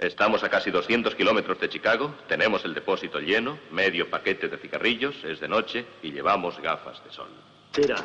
Estamos a casi 200 kilómetros de Chicago, tenemos el depósito lleno, medio paquete de cigarrillos, es de noche y llevamos gafas de sol. Tira.